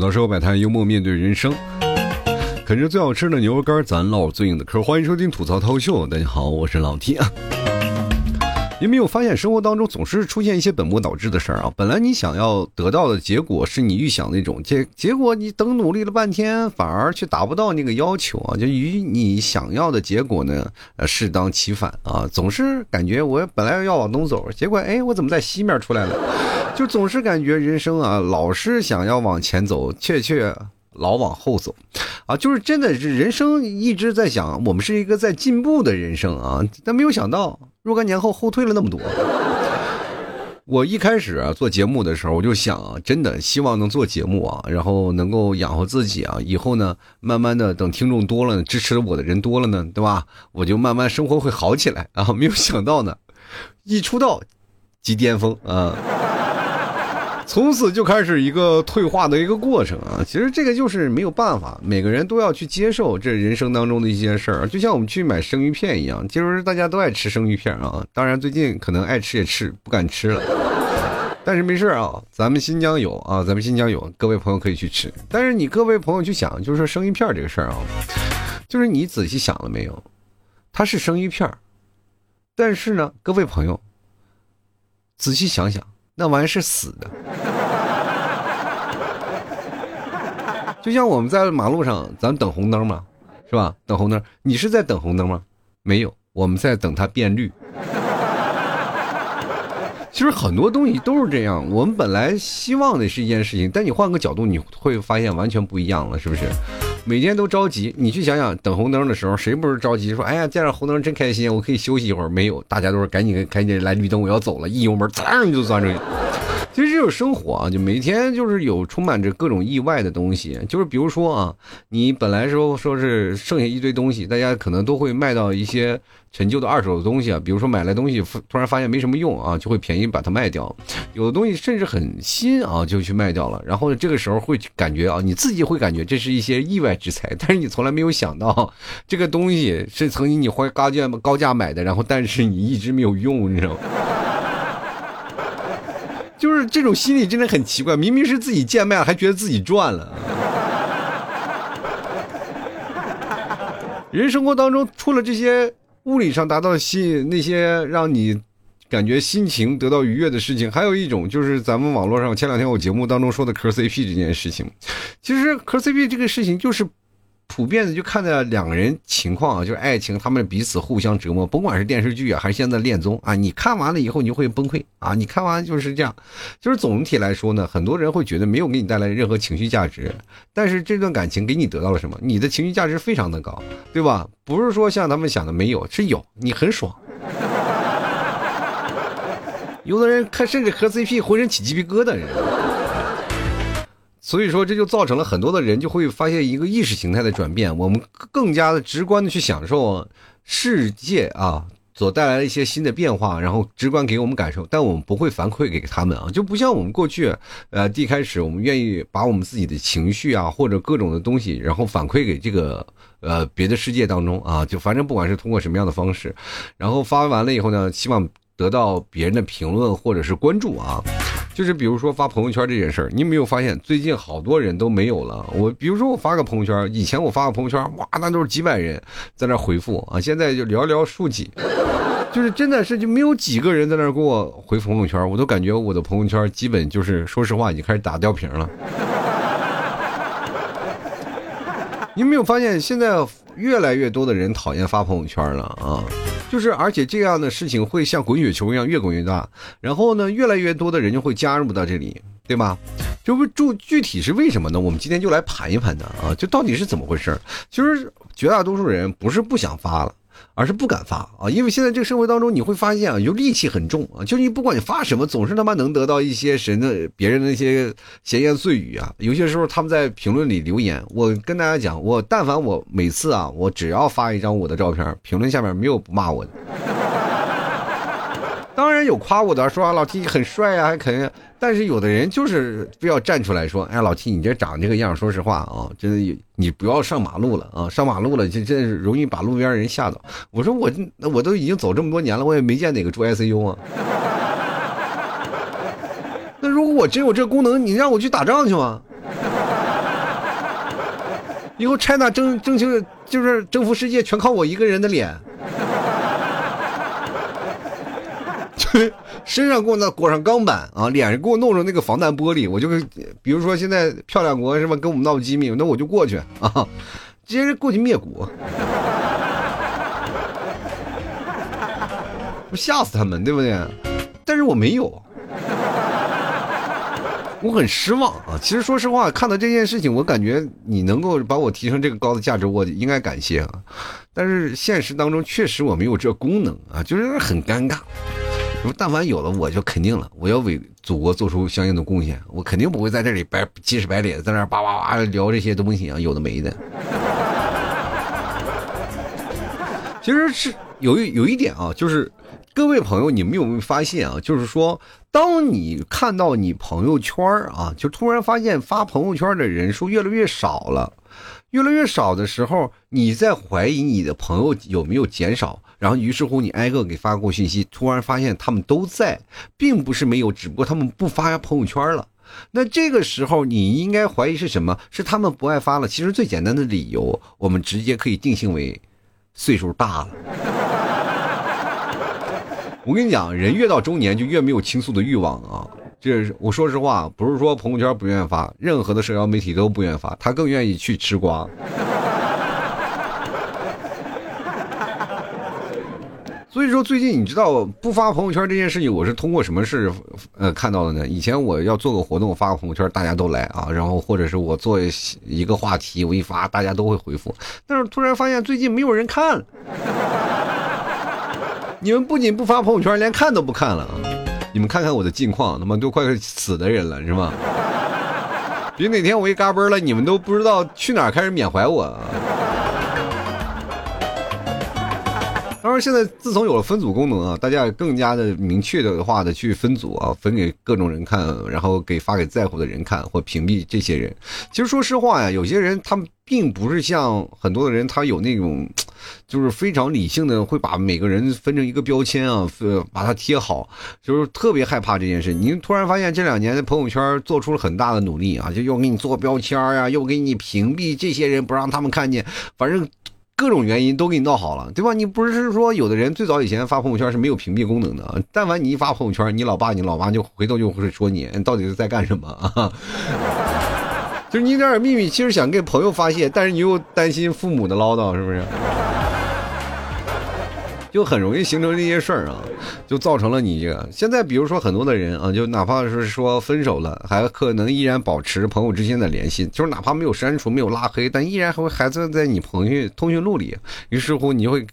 吐槽社会百态，幽默面对人生，啃着最好吃的牛肉干，咱唠最硬的嗑。欢迎收听吐槽涛秀，大家好，我是老 T 啊。有没有发现生活当中总是出现一些本末倒置的事儿啊？本来你想要得到的结果是你预想那种结，结果你等努力了半天，反而却达不到那个要求啊！就与你想要的结果呢，呃，适当其反啊！总是感觉我本来要往东走，结果哎，我怎么在西面出来了？就总是感觉人生啊，老是想要往前走，却却。老往后走，啊，就是真的是人生一直在想，我们是一个在进步的人生啊，但没有想到若干年后后退了那么多。我一开始啊做节目的时候，我就想，真的希望能做节目啊，然后能够养活自己啊，以后呢，慢慢的等听众多了，支持我的人多了呢，对吧？我就慢慢生活会好起来啊。没有想到呢，一出道即巅峰啊。从此就开始一个退化的一个过程啊！其实这个就是没有办法，每个人都要去接受这人生当中的一些事儿，就像我们去买生鱼片一样，就是大家都爱吃生鱼片啊。当然最近可能爱吃也吃不敢吃了，但是没事啊，咱们新疆有啊，咱们新疆有，各位朋友可以去吃。但是你各位朋友去想，就是说生鱼片这个事儿啊，就是你仔细想了没有？它是生鱼片但是呢，各位朋友仔细想想。那玩意是死的，就像我们在马路上，咱等红灯嘛，是吧？等红灯，你是在等红灯吗？没有，我们在等它变绿。其实很多东西都是这样，我们本来希望的是一件事情，但你换个角度，你会发现完全不一样了，是不是？每天都着急，你去想想，等红灯的时候，谁不是着急？说，哎呀，见着红灯真开心，我可以休息一会儿。没有，大家都是赶紧赶紧来绿灯，我要走了，一油门，噌就钻出去。就是生活啊，就每天就是有充满着各种意外的东西。就是比如说啊，你本来说说是剩下一堆东西，大家可能都会卖到一些陈旧的二手的东西啊。比如说买来东西突然发现没什么用啊，就会便宜把它卖掉。有的东西甚至很新啊，就去卖掉了。然后这个时候会感觉啊，你自己会感觉这是一些意外之财，但是你从来没有想到这个东西是曾经你花高价高价买的，然后但是你一直没有用，你知道吗？就是这种心理真的很奇怪，明明是自己贱卖，还觉得自己赚了。人生活当中，除了这些物理上达到心那些让你感觉心情得到愉悦的事情，还有一种就是咱们网络上前两天我节目当中说的磕 CP 这件事情。其实磕 CP 这个事情就是。普遍的就看在两个人情况啊，就是爱情，他们彼此互相折磨，甭管是电视剧啊，还是现在恋综啊，你看完了以后你就会崩溃啊，你看完就是这样，就是总体来说呢，很多人会觉得没有给你带来任何情绪价值，但是这段感情给你得到了什么？你的情绪价值非常的高，对吧？不是说像他们想的没有，是有，你很爽。有的人看甚至磕 CP 浑身起鸡皮疙瘩，人。所以说，这就造成了很多的人就会发现一个意识形态的转变。我们更加的直观的去享受世界啊所带来的一些新的变化，然后直观给我们感受，但我们不会反馈给他们啊，就不像我们过去，呃，一开始我们愿意把我们自己的情绪啊或者各种的东西，然后反馈给这个呃别的世界当中啊，就反正不管是通过什么样的方式，然后发完了以后呢，希望得到别人的评论或者是关注啊。就是比如说发朋友圈这件事儿，你有没有发现最近好多人都没有了？我比如说我发个朋友圈，以前我发个朋友圈，哇，那都是几百人在那回复啊，现在就寥寥数几，就是真的是就没有几个人在那给我回朋友圈，我都感觉我的朋友圈基本就是说实话已经开始打吊瓶了。你有没有发现现在越来越多的人讨厌发朋友圈了啊？就是而且这样的事情会像滚雪球一样越滚越大，然后呢，越来越多的人就会加入到这里，对吧？就不注具体是为什么呢？我们今天就来盘一盘的啊，就到底是怎么回事？其实绝大多数人不是不想发了。而是不敢发啊，因为现在这个社会当中，你会发现啊，就戾气很重啊，就是你不管你发什么，总是他妈能得到一些神的别人的那些闲言碎语啊。有些时候他们在评论里留言，我跟大家讲，我但凡我每次啊，我只要发一张我的照片，评论下面没有不骂我的。当然有夸我的，说老 T 很帅啊，还肯。但是有的人就是非要站出来说：“哎，老七你这长这个样，说实话啊，真的，你不要上马路了啊！上马路了，这真是容易把路边人吓到。”我说：“我那我都已经走这么多年了，我也没见哪个住 ICU 啊。那如果我真有这功能，你让我去打仗去吗？以后 China 征征求就是征服世界，全靠我一个人的脸。就 身上给我那裹上钢板啊，脸上给我弄上那个防弹玻璃，我就比如说现在漂亮国是吧，跟我们闹机密，那我就过去啊，直接过去灭国，不吓死他们对不对？但是我没有。我很失望啊！其实说实话，看到这件事情，我感觉你能够把我提升这个高的价值，我应该感谢啊。但是现实当中确实我没有这功能啊，就是很尴尬。如但凡有了，我就肯定了，我要为祖国做出相应的贡献，我肯定不会在这里白鸡屎白脸在那叭叭叭聊这些东西啊，有的没的。其实是有一有一点啊，就是各位朋友，你们有没有发现啊？就是说。当你看到你朋友圈啊，就突然发现发朋友圈的人数越来越少了，越来越少的时候，你在怀疑你的朋友有没有减少，然后于是乎你挨个给发过信息，突然发现他们都在，并不是没有，只不过他们不发朋友圈了。那这个时候你应该怀疑是什么？是他们不爱发了？其实最简单的理由，我们直接可以定性为岁数大了。我跟你讲，人越到中年就越没有倾诉的欲望啊！这我说实话，不是说朋友圈不愿意发，任何的社交媒体都不愿意发，他更愿意去吃瓜。所以说，最近你知道不发朋友圈这件事情，我是通过什么事呃看到的呢？以前我要做个活动，发个朋友圈，大家都来啊，然后或者是我做一个话题，我一发，大家都会回复。但是突然发现最近没有人看。你们不仅不发朋友圈，连看都不看了！你们看看我的近况，他妈都快死的人了，是吗？别哪天我一嘎嘣了，你们都不知道去哪儿开始缅怀我。当然，现在自从有了分组功能啊，大家更加的明确的话的去分组啊，分给各种人看，然后给发给在乎的人看，或屏蔽这些人。其实说实话呀，有些人他们并不是像很多的人，他有那种。就是非常理性的，会把每个人分成一个标签啊，呃，把它贴好，就是特别害怕这件事。您突然发现这两年的朋友圈做出了很大的努力啊，就又给你做标签呀，又给你屏蔽这些人，不让他们看见，反正各种原因都给你闹好了，对吧？你不是说有的人最早以前发朋友圈是没有屏蔽功能的，但凡你一发朋友圈，你老爸你老妈就回头就会说你到底是在干什么啊？就是你有点秘密，其实想给朋友发泄，但是你又担心父母的唠叨，是不是？就很容易形成这些事儿啊，就造成了你这个。现在比如说很多的人啊，就哪怕是说分手了，还可能依然保持朋友之间的联系，就是哪怕没有删除、没有拉黑，但依然还会还在在你朋友通讯录里。于是乎，你会，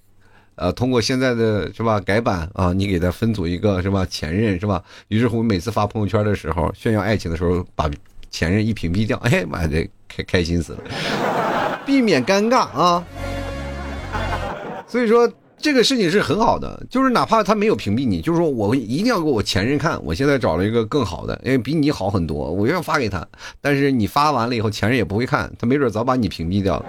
呃，通过现在的是吧改版啊，你给他分组一个是吧前任是吧？于是乎，每次发朋友圈的时候炫耀爱情的时候，把前任一屏蔽掉，哎妈的，开开心死了，避免尴尬啊。所以说。这个事情是很好的，就是哪怕他没有屏蔽你，就是说我一定要给我前任看，我现在找了一个更好的，因为比你好很多，我要发给他。但是你发完了以后，前任也不会看，他没准早把你屏蔽掉了。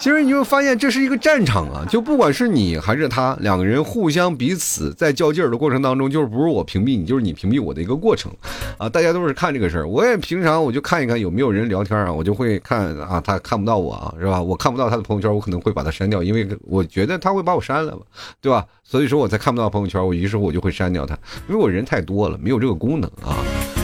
其实你会发现这是一个战场啊，就不管是你还是他，两个人互相彼此在较劲儿的过程当中，就是不是我屏蔽你，就是你屏蔽我的一个过程，啊，大家都是看这个事儿。我也平常我就看一看有没有人聊天啊，我就会看啊，他看不到我啊，是吧？我看不到他的朋友圈，我可能会把他删掉，因为我觉得他会把我删了嘛，对吧？所以说我才看不到朋友圈，我于是我就会删掉他，因为我人太多了，没有这个功能啊。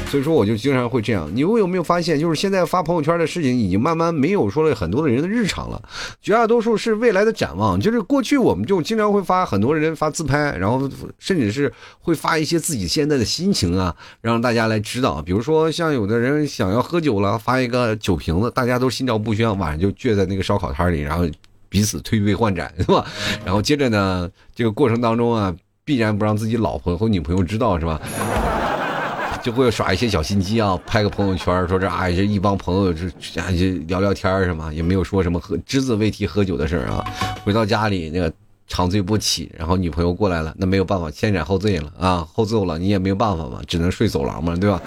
所以说，我就经常会这样。你有有没有发现，就是现在发朋友圈的事情，已经慢慢没有说了很多的人的日常了，绝大多数是未来的展望。就是过去我们就经常会发很多人发自拍，然后甚至是会发一些自己现在的心情啊，让大家来知道。比如说，像有的人想要喝酒了，发一个酒瓶子，大家都心照不宣，晚上就聚在那个烧烤摊里，然后彼此推杯换盏，是吧？然后接着呢，这个过程当中啊，必然不让自己老婆和女朋友知道，是吧？就会耍一些小心机啊，拍个朋友圈，说这啊，这一帮朋友这啊就聊聊天什么，也没有说什么喝只字未提喝酒的事儿啊。回到家里那个长醉不起，然后女朋友过来了，那没有办法，先斩后奏了啊，后奏了，你也没有办法嘛，只能睡走廊嘛，对吧？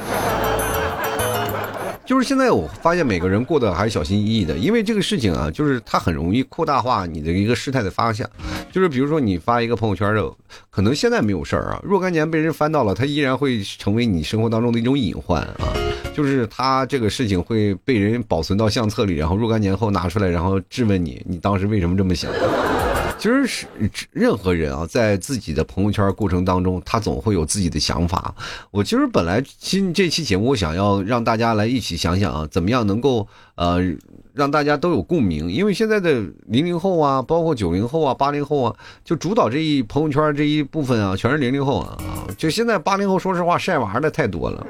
就是现在，我发现每个人过得还是小心翼翼的，因为这个事情啊，就是它很容易扩大化你的一个事态的发向。就是比如说，你发一个朋友圈的，可能现在没有事儿啊，若干年被人翻到了，它依然会成为你生活当中的一种隐患啊。就是他这个事情会被人保存到相册里，然后若干年后拿出来，然后质问你，你当时为什么这么想？其实是任何人啊，在自己的朋友圈过程当中，他总会有自己的想法。我其实本来今这期节目，我想要让大家来一起想想啊，怎么样能够呃让大家都有共鸣。因为现在的零零后啊，包括九零后啊、八零后啊，就主导这一朋友圈这一部分啊，全是零零后啊。就现在八零后，说实话晒娃的太多了。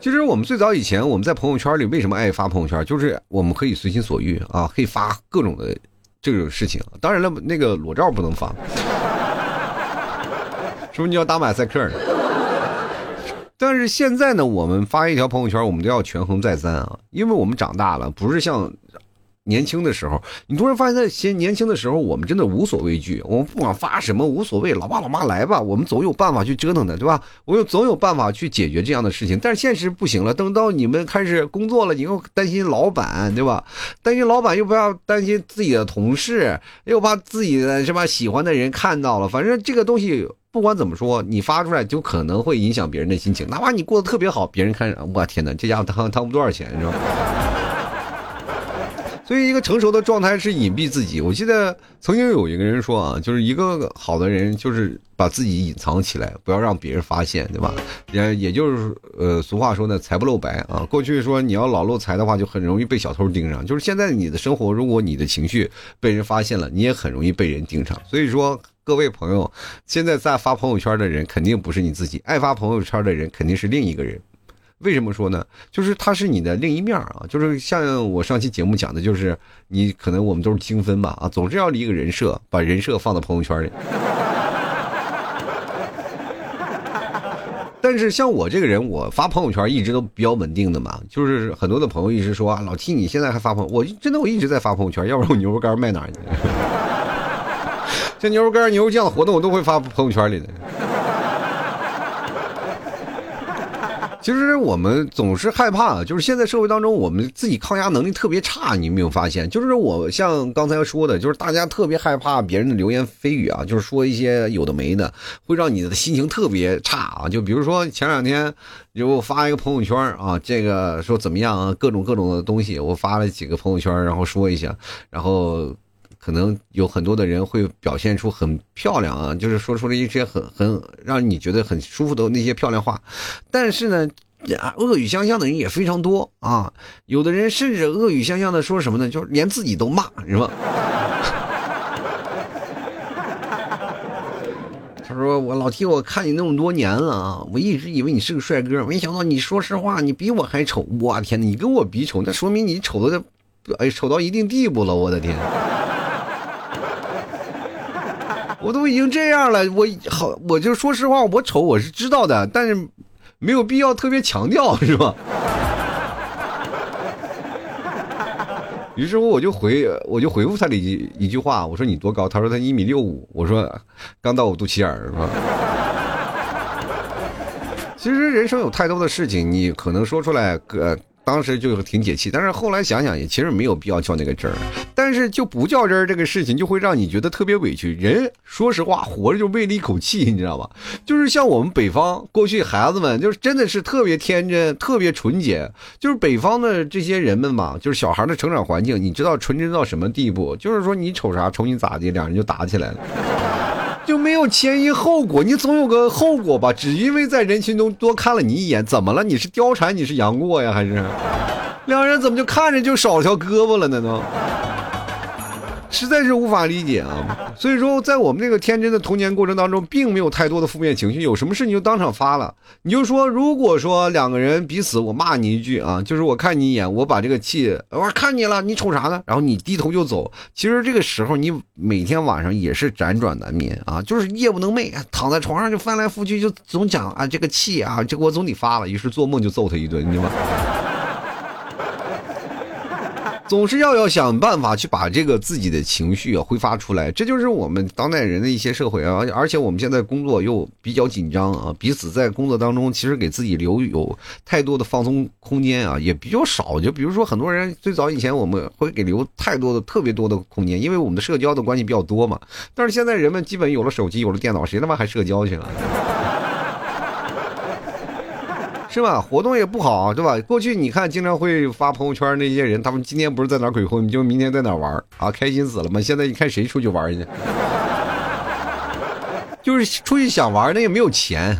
其实我们最早以前，我们在朋友圈里为什么爱发朋友圈？就是我们可以随心所欲啊，可以发各种的这种事情。当然了，那个裸照不能发，是不是你要打马赛克？但是现在呢，我们发一条朋友圈，我们都要权衡再三啊，因为我们长大了，不是像。年轻的时候，你突然发现，现年轻的时候，我们真的无所畏惧，我们不管发什么无所谓，老爸老妈来吧，我们总有办法去折腾的，对吧？我有总有办法去解决这样的事情。但是现实不行了，等到你们开始工作了，你又担心老板，对吧？担心老板又不要担心自己的同事，又怕自己的什么喜欢的人看到了。反正这个东西不管怎么说，你发出来就可能会影响别人的心情，哪怕你过得特别好，别人看，我天哪，这家伙他他不多少钱，是吧？所以，一个成熟的状态是隐蔽自己。我记得曾经有一个人说啊，就是一个好的人，就是把自己隐藏起来，不要让别人发现，对吧？也也就是呃，俗话说呢，财不露白啊。过去说你要老露财的话，就很容易被小偷盯上。就是现在你的生活，如果你的情绪被人发现了，你也很容易被人盯上。所以说，各位朋友，现在在发朋友圈的人肯定不是你自己，爱发朋友圈的人肯定是另一个人。为什么说呢？就是他是你的另一面啊，就是像我上期节目讲的，就是你可能我们都是精分吧啊，总是要立一个人设，把人设放到朋友圈里。但是像我这个人，我发朋友圈一直都比较稳定的嘛，就是很多的朋友一直说啊，老 T 你现在还发朋，我真的我一直在发朋友圈，要不然我牛肉干卖哪去？像牛肉干、牛肉酱的活动，我都会发朋友圈里的。其实我们总是害怕，就是现在社会当中，我们自己抗压能力特别差。你没有发现？就是我像刚才说的，就是大家特别害怕别人的流言蜚语啊，就是说一些有的没的，会让你的心情特别差啊。就比如说前两天，就发一个朋友圈啊，这个说怎么样啊，各种各种的东西，我发了几个朋友圈，然后说一下，然后。可能有很多的人会表现出很漂亮啊，就是说出了一些很很让你觉得很舒服的那些漂亮话，但是呢，恶语相向的人也非常多啊。有的人甚至恶语相向的说什么呢？就是连自己都骂，是吧？他说：“我老提我看你那么多年了啊，我一直以为你是个帅哥，没想到你说实话，你比我还丑。我天，你跟我比丑，那说明你丑的，哎，丑到一定地步了。我的天！”我都已经这样了，我好，我就说实话，我丑我是知道的，但是没有必要特别强调，是吧？于是乎，我就回，我就回复他了一一句话，我说你多高？他说他一米六五，我说刚到我肚脐眼儿，是吧？其实人生有太多的事情，你可能说出来，呃。当时就挺解气，但是后来想想也其实没有必要较那个真儿，但是就不较真儿这个事情就会让你觉得特别委屈。人说实话，活着就为了一口气，你知道吧？就是像我们北方过去孩子们，就是真的是特别天真、特别纯洁。就是北方的这些人们嘛，就是小孩的成长环境，你知道纯真到什么地步？就是说你瞅啥，瞅你咋的，两人就打起来了。就没有前因后果，你总有个后果吧？只因为在人群中多看了你一眼，怎么了？你是貂蝉，你是杨过呀？还是两人怎么就看着就少了条胳膊了呢？都。实在是无法理解啊！所以说，在我们这个天真的童年过程当中，并没有太多的负面情绪。有什么事你就当场发了，你就说，如果说两个人彼此，我骂你一句啊，就是我看你一眼，我把这个气，我看你了，你瞅啥呢？然后你低头就走。其实这个时候，你每天晚上也是辗转难眠啊，就是夜不能寐，躺在床上就翻来覆去，就总讲啊这个气啊，这个我总得发了。于是做梦就揍他一顿，你知道吗？总是要要想办法去把这个自己的情绪啊挥发出来，这就是我们当代人的一些社会啊。而且我们现在工作又比较紧张啊，彼此在工作当中其实给自己留有太多的放松空间啊，也比较少。就比如说很多人最早以前我们会给留太多的特别多的空间，因为我们的社交的关系比较多嘛。但是现在人们基本有了手机，有了电脑，谁他妈还社交去了？是吧？活动也不好，对吧？过去你看经常会发朋友圈那些人，他们今天不是在哪鬼混，就明天在哪玩啊，开心死了嘛！现在你看谁出去玩去？就是出去想玩，那也没有钱。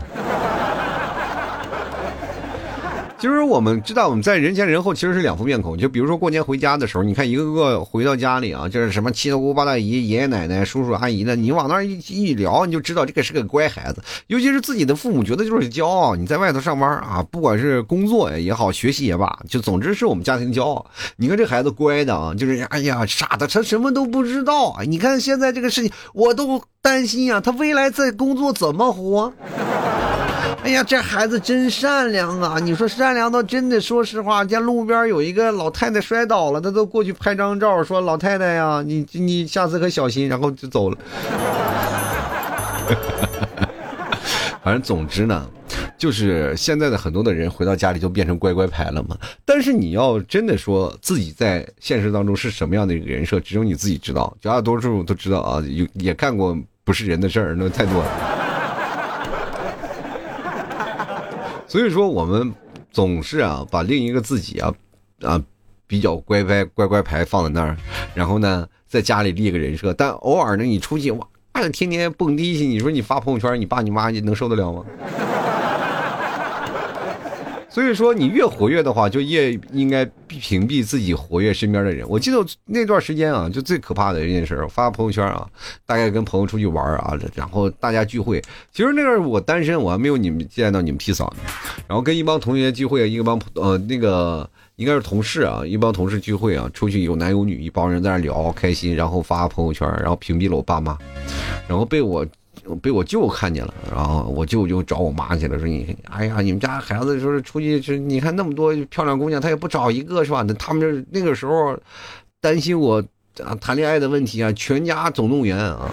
其实我们知道，我们在人前人后其实是两副面孔。就比如说过年回家的时候，你看一个个回到家里啊，就是什么七大姑八大姨、爷爷奶奶、叔叔阿姨的，你往那儿一一聊，你就知道这个是个乖孩子。尤其是自己的父母，觉得就是骄傲。你在外头上班啊，不管是工作也好，学习也罢，就总之是我们家庭骄傲。你看这孩子乖的啊，就是哎呀傻的，他什么都不知道。你看现在这个事情，我都担心呀，他未来在工作怎么活？哎呀，这孩子真善良啊！你说善良到真的，说实话，见路边有一个老太太摔倒了，他都过去拍张照，说老太太呀，你你下次可小心，然后就走了。反正总之呢，就是现在的很多的人回到家里就变成乖乖牌了嘛。但是你要真的说自己在现实当中是什么样的一个人设，只有你自己知道。绝大多数都知道啊，有也干过不是人的事儿，那太多了。所以说，我们总是啊，把另一个自己啊，啊，比较乖乖乖乖牌放在那儿，然后呢，在家里立个人设。但偶尔呢，你出去哇，天天蹦迪去，你说你发朋友圈，你爸你妈你能受得了吗？所以说，你越活跃的话，就越应该屏蔽自己活跃身边的人。我记得那段时间啊，就最可怕的一件事，发朋友圈啊，大概跟朋友出去玩啊，然后大家聚会。其实那阵我单身，我还没有你们见到你们 P 嫂呢。然后跟一帮同学聚会，一帮呃那个应该是同事啊，一帮同事聚会啊，出去有男有女，一帮人在那聊开心，然后发朋友圈，然后屏蔽了我爸妈，然后被我。被我舅看见了，然后我舅就找我妈去了，说你，哎呀，你们家孩子说是出去，是你看那么多漂亮姑娘，他也不找一个是吧？那他们那个时候担心我啊谈恋爱的问题啊，全家总动员啊，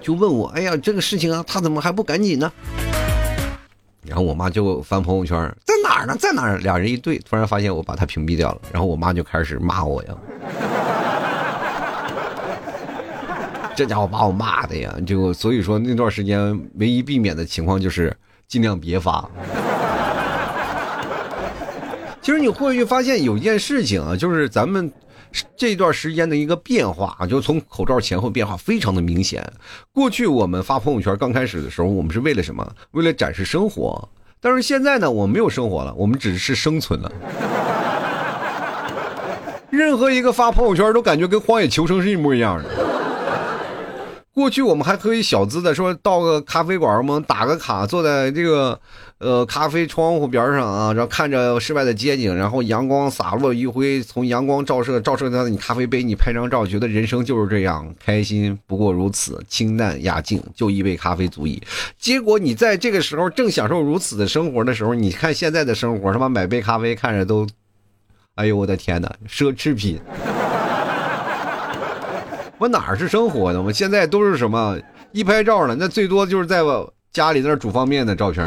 就问我，哎呀，这个事情啊，他怎么还不赶紧呢？然后我妈就翻朋友圈，在哪儿呢？在哪儿？俩人一对，突然发现我把他屏蔽掉了，然后我妈就开始骂我呀。这家伙把我骂的呀，就所以说那段时间唯一避免的情况就是尽量别发。其实你会发现有一件事情啊，就是咱们这段时间的一个变化啊，就从口罩前后变化非常的明显。过去我们发朋友圈刚开始的时候，我们是为了什么？为了展示生活。但是现在呢，我们没有生活了，我们只是生存了。任何一个发朋友圈都感觉跟荒野求生是一模一样的。过去我们还可以小资的说到个咖啡馆，我们打个卡，坐在这个呃咖啡窗户边上啊，然后看着室外的街景，然后阳光洒落余晖，从阳光照射照射到你咖啡杯，你拍张照，觉得人生就是这样，开心不过如此，清淡雅静，就一杯咖啡足矣。结果你在这个时候正享受如此的生活的时候，你看现在的生活，他妈买杯咖啡看着都，哎呦我的天哪，奢侈品。我哪是生活的？我现在都是什么？一拍照了，那最多就是在我家里那煮方便面的照片。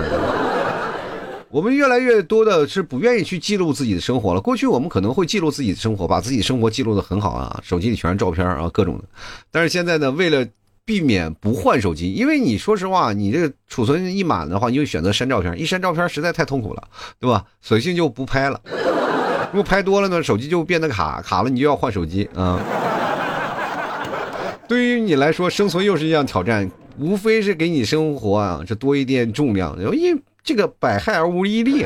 我们越来越多的是不愿意去记录自己的生活了。过去我们可能会记录自己的生活，把自己生活记录的很好啊，手机里全是照片啊，各种的。但是现在呢，为了避免不换手机，因为你说实话，你这个储存一满的话，你就选择删照片，一删照片实在太痛苦了，对吧？索性就不拍了。如果拍多了呢，手机就变得卡卡了，你就要换手机啊。对于你来说，生存又是一项挑战，无非是给你生活啊，这多一点重量，因为这个百害而无一利，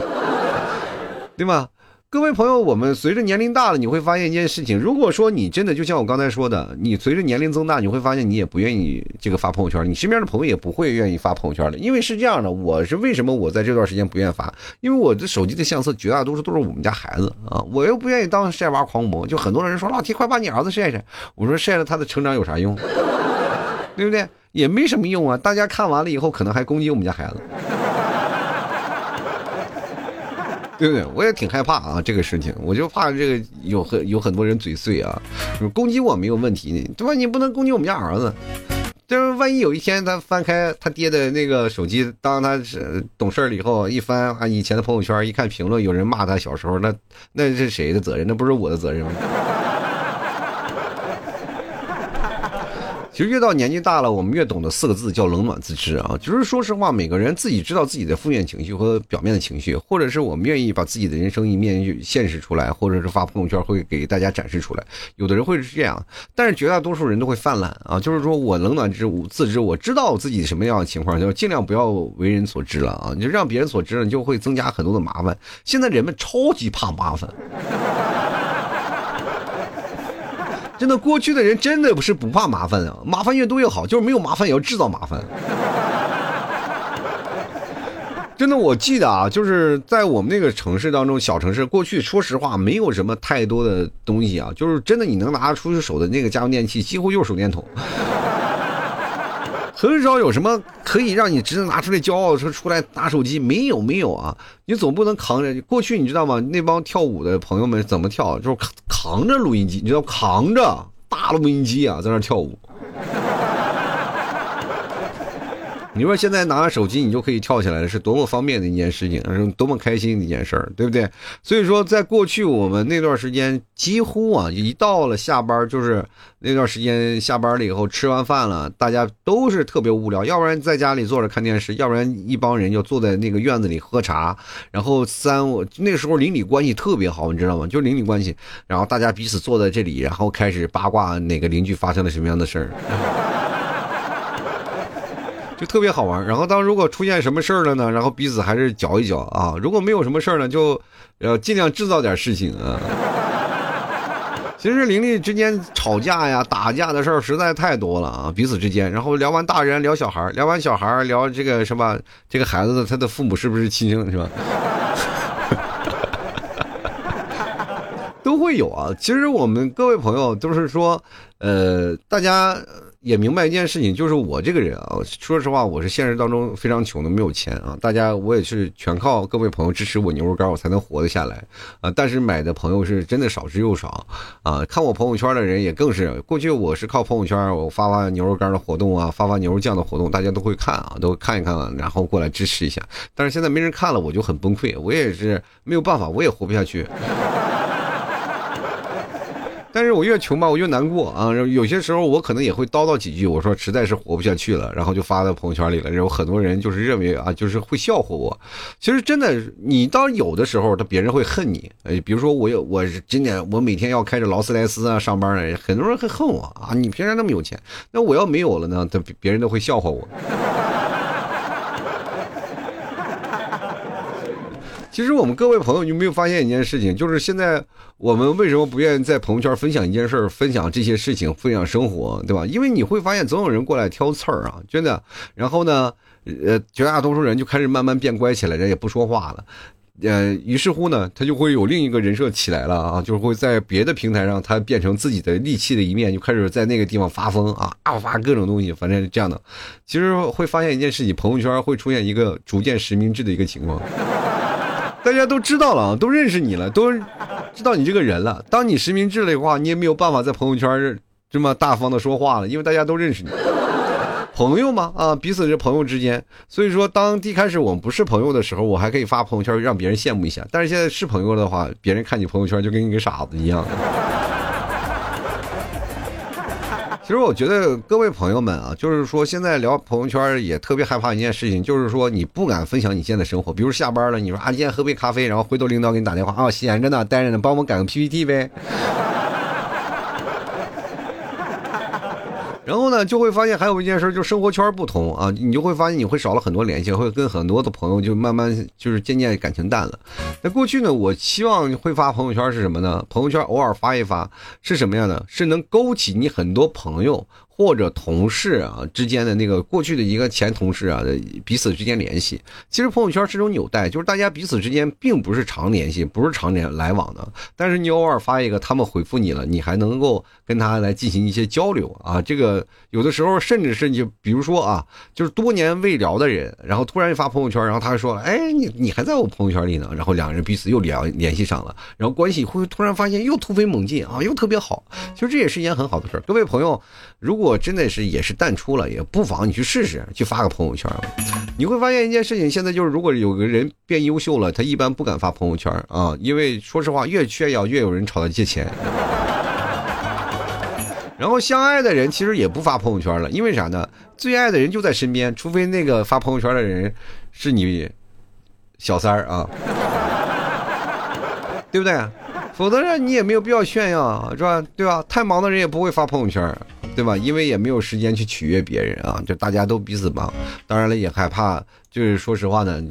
对吗？各位朋友，我们随着年龄大了，你会发现一件事情：如果说你真的就像我刚才说的，你随着年龄增大，你会发现你也不愿意这个发朋友圈，你身边的朋友也不会愿意发朋友圈的，因为是这样的。我是为什么我在这段时间不愿意发？因为我的手机的相册绝大多数都是我们家孩子啊，我又不愿意当晒娃狂魔。就很多人说老提快把你儿子晒晒，我说晒了他的成长有啥用？对不对？也没什么用啊。大家看完了以后，可能还攻击我们家孩子。对不对？我也挺害怕啊，这个事情，我就怕这个有很有很多人嘴碎啊，攻击我没有问题，对吧？你不能攻击我们家儿子，就是万一有一天他翻开他爹的那个手机，当他是懂事了以后，一翻啊以前的朋友圈，一看评论，有人骂他小时候，那那是谁的责任？那不是我的责任吗？其实越到年纪大了，我们越懂得四个字叫冷暖自知啊。就是说实话，每个人自己知道自己的负面情绪和表面的情绪，或者是我们愿意把自己的人生一面现实出来，或者是发朋友圈会给大家展示出来。有的人会是这样，但是绝大多数人都会泛滥啊。就是说我冷暖知自知，我知道自己什么样的情况，就尽量不要为人所知了啊。你就让别人所知了，你就会增加很多的麻烦。现在人们超级怕麻烦。真的，过去的人真的不是不怕麻烦啊，麻烦越多越好，就是没有麻烦也要制造麻烦。真的，我记得啊，就是在我们那个城市当中，小城市，过去说实话没有什么太多的东西啊，就是真的你能拿得出手的那个家用电器，几乎就是手电筒，很少有什么可以让你直接拿出来骄傲说出来拿手机，没有没有啊，你总不能扛着。过去你知道吗？那帮跳舞的朋友们怎么跳？就是扛扛着录音机，你知道扛着大录音机啊，在那跳舞。你说现在拿着手机，你就可以跳起来了，是多么方便的一件事情，是多么开心的一件事儿，对不对？所以说，在过去我们那段时间，几乎啊，一到了下班，就是那段时间下班了以后，吃完饭了，大家都是特别无聊，要不然在家里坐着看电视，要不然一帮人就坐在那个院子里喝茶，然后三我那时候邻里关系特别好，你知道吗？就邻里关系，然后大家彼此坐在这里，然后开始八卦哪个邻居发生了什么样的事儿。就特别好玩，然后当如果出现什么事儿了呢？然后彼此还是搅一搅啊。如果没有什么事儿呢，就呃尽量制造点事情啊。其实邻里之间吵架呀、打架的事儿实在太多了啊，彼此之间。然后聊完大人聊小孩，聊完小孩聊这个什么这个孩子的他的父母是不是亲生的是吧？都会有啊。其实我们各位朋友都是说，呃，大家。也明白一件事情，就是我这个人啊，说实话，我是现实当中非常穷的，没有钱啊。大家，我也是全靠各位朋友支持我牛肉干，我才能活得下来啊。但是买的朋友是真的少之又少啊。看我朋友圈的人也更是，过去我是靠朋友圈，我发发牛肉干的活动啊，发发牛肉酱的活动，大家都会看啊，都看一看，然后过来支持一下。但是现在没人看了，我就很崩溃，我也是没有办法，我也活不下去。但是我越穷吧，我越难过啊！有些时候我可能也会叨叨几句，我说实在是活不下去了，然后就发到朋友圈里了。然后很多人就是认为啊，就是会笑话我。其实真的，你当有的时候，他别人会恨你。哎，比如说我有，我今年我每天要开着劳斯莱斯啊上班呢，很多人会恨我啊！你平常那么有钱，那我要没有了呢，他别人都会笑话我。其实我们各位朋友，你有没有发现一件事情？就是现在我们为什么不愿意在朋友圈分享一件事儿，分享这些事情，分享生活，对吧？因为你会发现总有人过来挑刺儿啊，真的。然后呢，呃，绝大多数人就开始慢慢变乖起来，人也不说话了。呃，于是乎呢，他就会有另一个人设起来了啊，就会在别的平台上，他变成自己的戾气的一面，就开始在那个地方发疯啊啊，发各种东西，反正是这样的。其实会发现一件事情，朋友圈会出现一个逐渐实名制的一个情况。大家都知道了，都认识你了，都知道你这个人了。当你实名制了的话，你也没有办法在朋友圈这么大方的说话了，因为大家都认识你。朋友嘛，啊，彼此是朋友之间。所以说，当一开始我们不是朋友的时候，我还可以发朋友圈让别人羡慕一下。但是现在是朋友的话，别人看你朋友圈就跟一个傻子一样。其实我觉得各位朋友们啊，就是说现在聊朋友圈也特别害怕一件事情，就是说你不敢分享你现在的生活。比如下班了，你说啊，今天喝杯咖啡，然后回头领导给你打电话啊，闲着呢，待着呢，帮我们改个 PPT 呗。然后呢，就会发现还有一件事，就是生活圈不同啊，你就会发现你会少了很多联系，会跟很多的朋友就慢慢就是渐渐感情淡了。那过去呢，我希望会发朋友圈是什么呢？朋友圈偶尔发一发是什么样的？是能勾起你很多朋友。或者同事啊之间的那个过去的一个前同事啊，彼此之间联系，其实朋友圈是一种纽带，就是大家彼此之间并不是常联系，不是常年来往的，但是你偶尔发一个，他们回复你了，你还能够跟他来进行一些交流啊。这个有的时候甚至是你，比如说啊，就是多年未聊的人，然后突然发朋友圈，然后他说了，哎，你你还在我朋友圈里呢，然后两个人彼此又聊联系上了，然后关系会突然发现又突飞猛进啊，又特别好。其实这也是一件很好的事，各位朋友，如果。我真的是也是淡出了，也不妨你去试试，去发个朋友圈。你会发现一件事情，现在就是如果有个人变优秀了，他一般不敢发朋友圈啊，因为说实话，越炫耀越有人朝他借钱。然后相爱的人其实也不发朋友圈了，因为啥呢？最爱的人就在身边，除非那个发朋友圈的人是你小三儿啊，对不对？否则你也没有必要炫耀，是吧？对吧？太忙的人也不会发朋友圈，对吧？因为也没有时间去取悦别人啊，就大家都彼此忙。当然了，也害怕，就是说实话呢，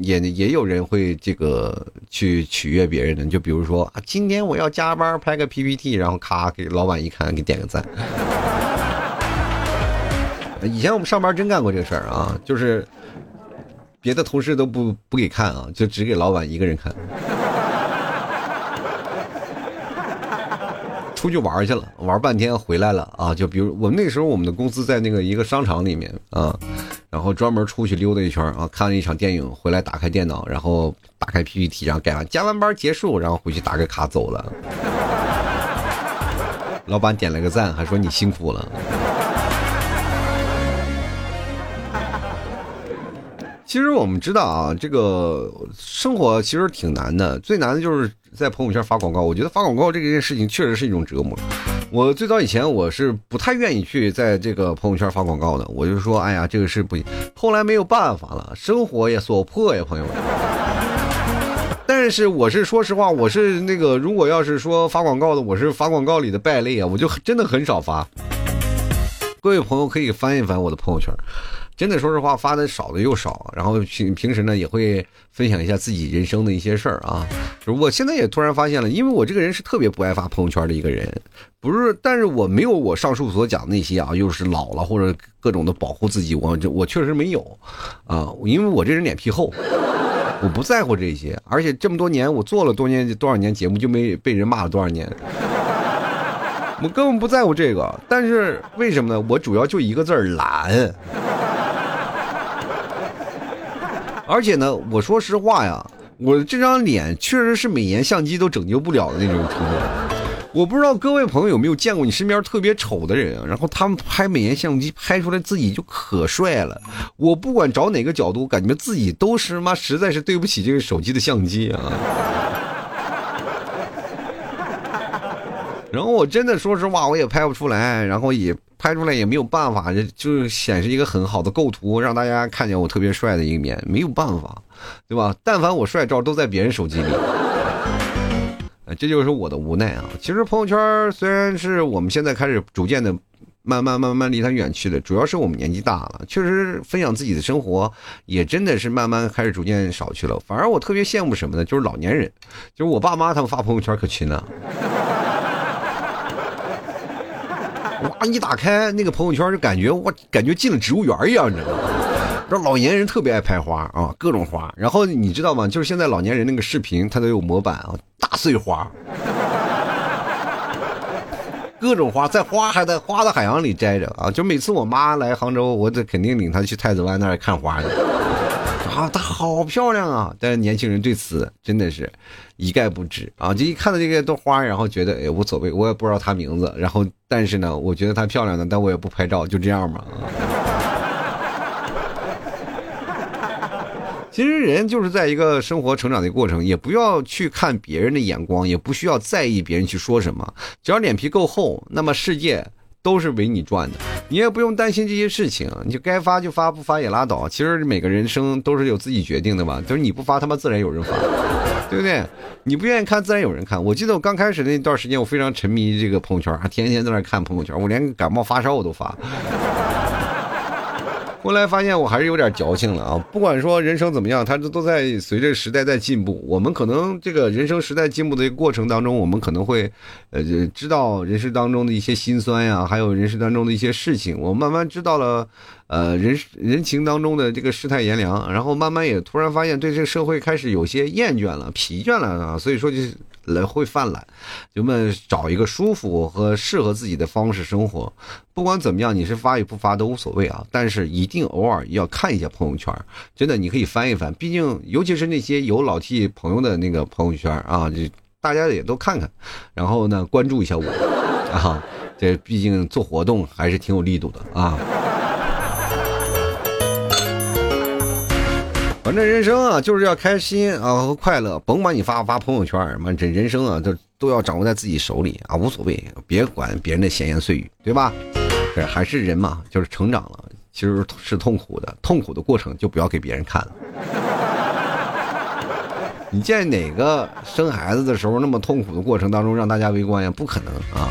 也也有人会这个去取悦别人的。就比如说啊，今天我要加班拍个 PPT，然后咔给老板一看，给点个赞。以前我们上班真干过这个事儿啊，就是别的同事都不不给看啊，就只给老板一个人看。出去玩去了，玩半天回来了啊！就比如我们那时候，我们的公司在那个一个商场里面啊，然后专门出去溜达一圈啊，看了一场电影，回来打开电脑，然后打开 PPT，然后改完加完班结束，然后回去打个卡走了。老板点了个赞，还说你辛苦了。其实我们知道啊，这个生活其实挺难的，最难的就是。在朋友圈发广告，我觉得发广告这件事情确实是一种折磨。我最早以前我是不太愿意去在这个朋友圈发广告的，我就说，哎呀，这个是不行。后来没有办法了，生活也所迫呀，朋友们。但是我是说实话，我是那个如果要是说发广告的，我是发广告里的败类啊，我就真的很少发。各位朋友可以翻一翻我的朋友圈。真的，说实话，发的少的又少。然后平平时呢，也会分享一下自己人生的一些事儿啊。就我现在也突然发现了，因为我这个人是特别不爱发朋友圈的一个人，不是，但是我没有我上述所讲那些啊，又是老了或者各种的保护自己，我这我确实没有啊，因为我这人脸皮厚，我不在乎这些。而且这么多年，我做了多年多少年节目，就没被人骂了多少年，我根本不在乎这个。但是为什么呢？我主要就一个字儿懒。而且呢，我说实话呀，我这张脸确实是美颜相机都拯救不了的那种程度。我不知道各位朋友有没有见过你身边特别丑的人，然后他们拍美颜相机拍出来自己就可帅了。我不管找哪个角度，感觉自己都是妈实在是对不起这个手机的相机啊。然后我真的说实话，我也拍不出来，然后也。拍出来也没有办法，就是显示一个很好的构图，让大家看见我特别帅的一面，没有办法，对吧？但凡我帅照都在别人手机里，这就是我的无奈啊。其实朋友圈虽然是我们现在开始逐渐的慢慢慢慢离它远去的，主要是我们年纪大了，确实分享自己的生活也真的是慢慢开始逐渐少去了。反而我特别羡慕什么呢？就是老年人，就是我爸妈他们发朋友圈可勤了。哇！一打开那个朋友圈，就感觉我感觉进了植物园一样，你知道吗？这老年人特别爱拍花啊，各种花。然后你知道吗？就是现在老年人那个视频，它都有模板啊，大碎花，各种花，在花还在花的海洋里摘着啊。就每次我妈来杭州，我得肯定领她去太子湾那儿看花去。啊，它好漂亮啊！但是年轻人对此真的是一概不知啊！就一看到这个朵花，然后觉得哎无所谓，我也不知道它名字。然后，但是呢，我觉得它漂亮的，但我也不拍照，就这样嘛。其实人就是在一个生活成长的过程，也不要去看别人的眼光，也不需要在意别人去说什么，只要脸皮够厚，那么世界。都是为你转的，你也不用担心这些事情，你就该发就发，不发也拉倒。其实每个人生都是有自己决定的嘛，就是你不发，他妈自然有人发，对不对？你不愿意看，自然有人看。我记得我刚开始那段时间，我非常沉迷这个朋友圈，还天天在那看朋友圈，我连感冒发烧我都发。后来发现我还是有点矫情了啊！不管说人生怎么样，它都都在随着时代在进步。我们可能这个人生时代进步的过程当中，我们可能会，呃，知道人生当中的一些辛酸呀，还有人生当中的一些事情。我慢慢知道了，呃，人 人情当中的这个世态炎凉，然后慢慢也突然发现对这个社会开始有些厌倦了、疲倦了啊。所以说就是。来会犯懒，就们找一个舒服和适合自己的方式生活。不管怎么样，你是发与不发都无所谓啊。但是一定偶尔要看一下朋友圈，真的你可以翻一翻。毕竟，尤其是那些有老 T 朋友的那个朋友圈啊，这大家也都看看，然后呢关注一下我啊。这毕竟做活动还是挺有力度的啊。反正人生啊，就是要开心啊和快乐。甭管你发不发朋友圈，妈这人生啊，都都要掌握在自己手里啊，无所谓，别管别人的闲言碎语，对吧？这还是人嘛，就是成长了，其实是痛苦的，痛苦的过程就不要给别人看了。你见哪个生孩子的时候那么痛苦的过程当中让大家围观呀？不可能啊！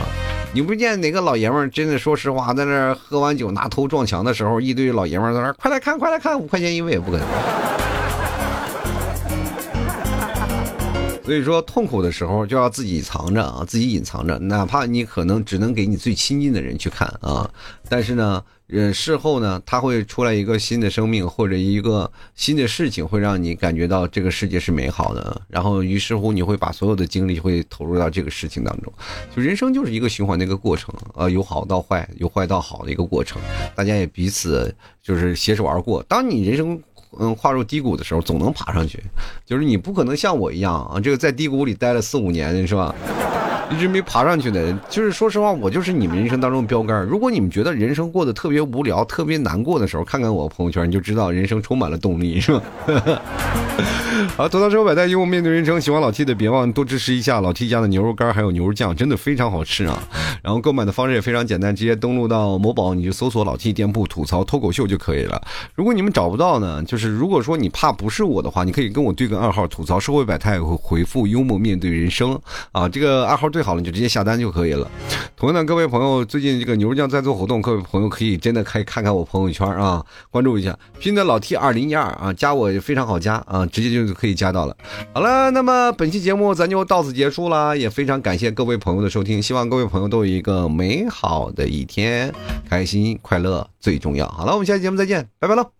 你不见哪个老爷们儿真的说实话，在那喝完酒拿头撞墙的时候，一堆老爷们儿在那快来看，快来看，五块钱一位也，不可能。所以说，痛苦的时候就要自己藏着啊，自己隐藏着，哪怕你可能只能给你最亲近的人去看啊。但是呢，呃，事后呢，他会出来一个新的生命，或者一个新的事情，会让你感觉到这个世界是美好的。然后，于是乎，你会把所有的精力会投入到这个事情当中。就人生就是一个循环的一个过程啊，由好到坏，由坏到好的一个过程。大家也彼此就是携手而过。当你人生。嗯，跨入低谷的时候，总能爬上去。就是你不可能像我一样啊，这个在低谷里待了四五年，是吧？一直没爬上去的，就是说实话，我就是你们人生当中的标杆。如果你们觉得人生过得特别无聊、特别难过的时候，看看我朋友圈，你就知道人生充满了动力，是吧？好，走到生活百态，幽默面对人生。喜欢老 T 的，别忘多支持一下老 T 家的牛肉干还有牛肉酱，真的非常好吃啊！然后购买的方式也非常简单，直接登录到某宝，你就搜索老 T 店铺吐槽脱口秀就可以了。如果你们找不到呢，就是如果说你怕不是我的话，你可以跟我对个暗号，吐槽社会百态，回复幽默面对人生啊，这个暗号对。最好了，你就直接下单就可以了。同样的，各位朋友，最近这个牛肉酱在做活动，各位朋友可以真的可以看看我朋友圈啊，关注一下，拼的老 T 二零一二啊，加我非常好加啊，直接就可以加到了。好了，那么本期节目咱就到此结束了，也非常感谢各位朋友的收听，希望各位朋友都有一个美好的一天，开心快乐最重要。好了，我们下期节目再见，拜拜了。